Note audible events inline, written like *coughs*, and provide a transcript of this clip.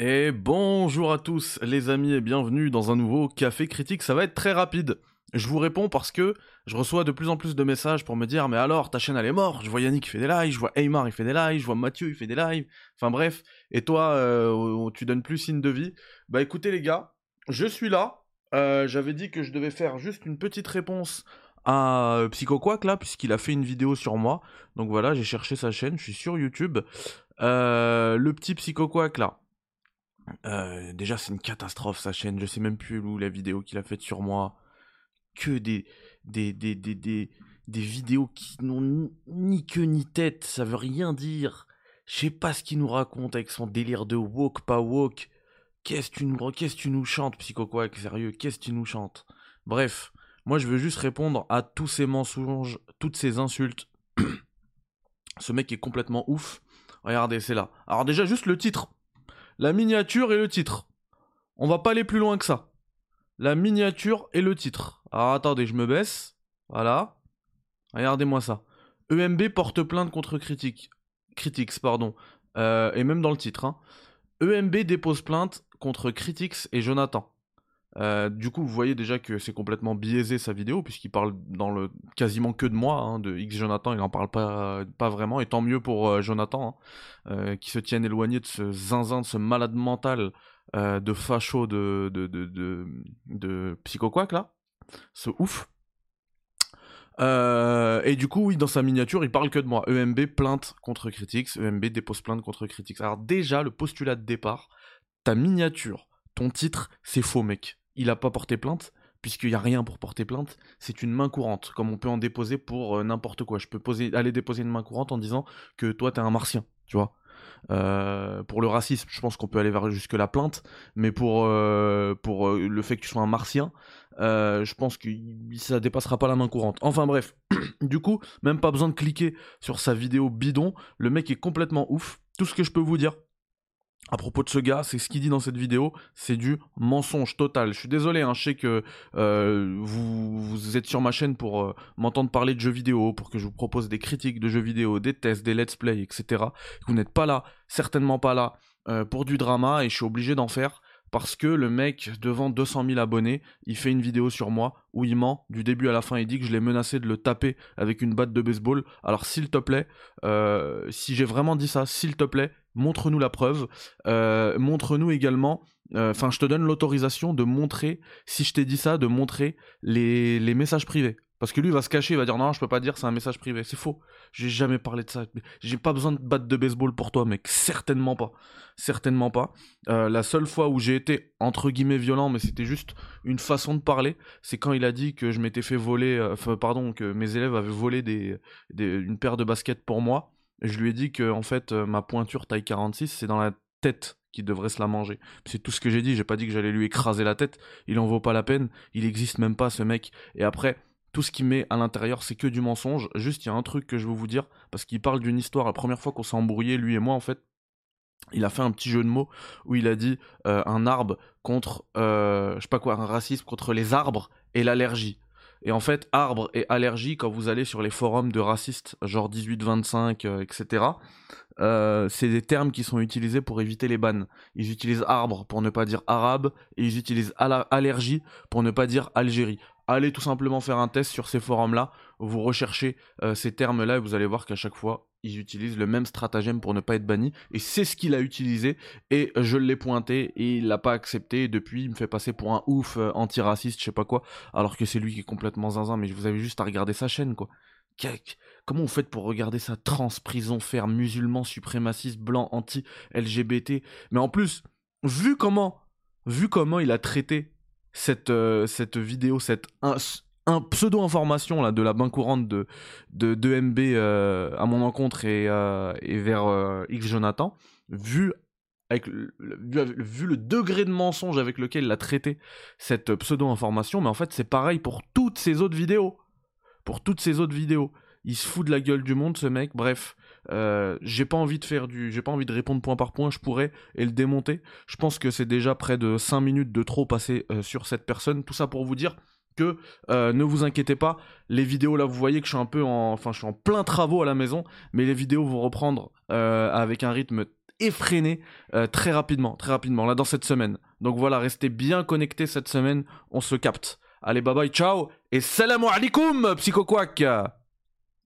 Et bonjour à tous les amis et bienvenue dans un nouveau Café Critique, ça va être très rapide. Je vous réponds parce que je reçois de plus en plus de messages pour me dire mais alors ta chaîne elle est morte, je vois Yannick qui fait des lives, je vois Aymar il fait des lives, je vois Mathieu il fait des lives, enfin bref, et toi euh, tu donnes plus signe de vie. Bah écoutez les gars, je suis là, euh, j'avais dit que je devais faire juste une petite réponse à euh, PsychoQuack là, puisqu'il a fait une vidéo sur moi, donc voilà j'ai cherché sa chaîne, je suis sur YouTube. le petit PsychoQuack là, déjà c'est une catastrophe sa chaîne, je sais même plus où la vidéo qu'il a faite sur moi que des, des, des, des, des, des vidéos qui n'ont ni, queue ni tête, ça veut rien dire. Je sais pas ce qu'il nous raconte avec son délire de woke, pas woke. Qu'est-ce que tu nous, qu'est-ce tu nous chantes, Psycho sérieux, qu'est-ce que tu nous chantes? Bref, moi je veux juste répondre à tous ces mensonges, toutes ces insultes. *coughs* Ce mec est complètement ouf. Regardez, c'est là. Alors déjà, juste le titre. La miniature et le titre. On va pas aller plus loin que ça. La miniature et le titre. Alors attendez, je me baisse. Voilà. Regardez-moi ça. EMB porte plainte contre Critique. Critics, pardon. Euh, et même dans le titre. Hein. EMB dépose plainte contre Critics et Jonathan. Euh, du coup, vous voyez déjà que c'est complètement biaisé sa vidéo, puisqu'il parle dans le quasiment que de moi, hein, de X Jonathan, il n'en parle pas, pas vraiment, et tant mieux pour euh, Jonathan, hein, qui se tienne éloigné de ce zinzin, de ce malade mental de facho de, de, de, de, là ce ouf. Euh, et du coup, oui, dans sa miniature, il parle que de moi. EMB plainte contre Critics, EMB dépose plainte contre Critics. Alors déjà, le postulat de départ, ta miniature, ton titre, c'est faux, mec. Il a pas porté plainte, puisqu'il n'y a rien pour porter plainte. C'est une main courante, comme on peut en déposer pour euh, n'importe quoi. Je peux poser, aller déposer une main courante en disant que toi, t'es un martien, tu vois. Euh, pour le racisme, je pense qu'on peut aller vers jusque la plainte, mais pour, pour le fait que tu sois un martien, euh, je pense que ça dépassera pas la main courante. Enfin bref, *clears throat* du coup, même pas besoin de cliquer sur sa vidéo bidon. Le mec est complètement ouf. Tout ce que je peux vous dire à propos de ce gars, c'est ce qu'il dit dans cette vidéo, c'est du mensonge total. Je suis désolé, hein, je sais que euh, vous, êtes sur ma chaîne pour euh, m'entendre parler de jeux vidéo, pour que je vous propose des critiques de jeux vidéo, des tests, des let's play, etc. Vous n'êtes pas là, certainement pas là, pour du drama, et je suis obligé d'en faire parce que le mec, devant 200 000 abonnés, il fait une vidéo sur moi où il ment du début à la fin. Il dit que je l'ai menacé de le taper avec une batte de baseball. Alors, s'il te plaît, euh, si j'ai vraiment dit ça, s'il te plaît, montre-nous la preuve. Euh, montre-nous également. Euh, enfin, je te donne l'autorisation de montrer, si je t'ai dit ça, de montrer les, les messages privés. Parce que lui, va se cacher, il va dire non, je peux pas dire, c'est un message privé. C'est faux. J'ai jamais parlé de ça. J'ai pas besoin de batte de baseball pour toi, mec. Certainement pas. Certainement pas. Euh, la seule fois où j'ai été, entre guillemets, violent, mais c'était juste une façon de parler, c'est quand il a dit que je m'étais fait voler, euh, pardon, que mes élèves avaient volé une paire de baskets pour moi. Et je lui ai dit que, en fait, euh, ma pointure taille 46, c'est dans la tête qui devrait se la manger. C'est tout ce que j'ai dit. J'ai pas dit que j'allais lui écraser la tête. Il en vaut pas la peine. Il existe même pas, ce mec. Et après, tout ce qu'il met à l'intérieur, c'est que du mensonge. Juste, il y a un truc que je veux vous dire, parce qu'il parle d'une histoire, la première fois qu'on s'est embrouillé, lui et moi, en fait, il a fait un petit jeu de mots où il a dit euh, un arbre contre, euh, je sais pas quoi, un racisme contre les arbres et l'allergie. Et en fait, arbre et allergie, quand vous allez sur les forums de racistes, genre 18-25, etc., euh, c'est des termes qui sont utilisés pour éviter les bannes. Ils utilisent arbre pour ne pas dire arabe, et ils utilisent allergie pour ne pas dire Algérie allez tout simplement faire un test sur ces forums-là. Vous recherchez euh, ces termes-là et vous allez voir qu'à chaque fois, ils utilisent le même stratagème pour ne pas être banni. Et c'est ce qu'il a utilisé. Et je l'ai pointé et il l'a pas accepté. Depuis, il me fait passer pour un ouf euh, antiraciste, je sais pas quoi. Alors que c'est lui qui est complètement zinzin. Mais vous avez juste à regarder sa chaîne, quoi. Comment vous faites pour regarder ça? Trans, prison ferme, musulman, suprémaciste, blanc, anti-LGBT. Mais en plus, vu comment, vu comment il a traité cette, euh, cette vidéo, cette un, pseudo-information de la main courante de, de, MB euh, à mon encontre et, euh, et vers X Jonathan, vu, avec le, vu, le degré de mensonge avec lequel il a traité cette pseudo-information, mais en fait c'est pareil pour toutes ces autres vidéos. Pour toutes ces autres vidéos. Il se fout de la gueule du monde ce mec, bref. Euh, j'ai pas envie de faire du, j'ai pas envie de répondre point par point. Je pourrais et le démonter. Je pense que c'est déjà près de 5 minutes de trop passé euh, sur cette personne. Tout ça pour vous dire que euh, ne vous inquiétez pas, les vidéos là vous voyez que je suis un peu en, enfin je suis en plein travaux à la maison, mais les vidéos vont reprendre avec un rythme effréné très rapidement, très rapidement, là dans cette semaine. Donc voilà, restez bien connectés cette semaine, on se capte. Allez, bye bye, ciao, et salam alaikum, psychoquack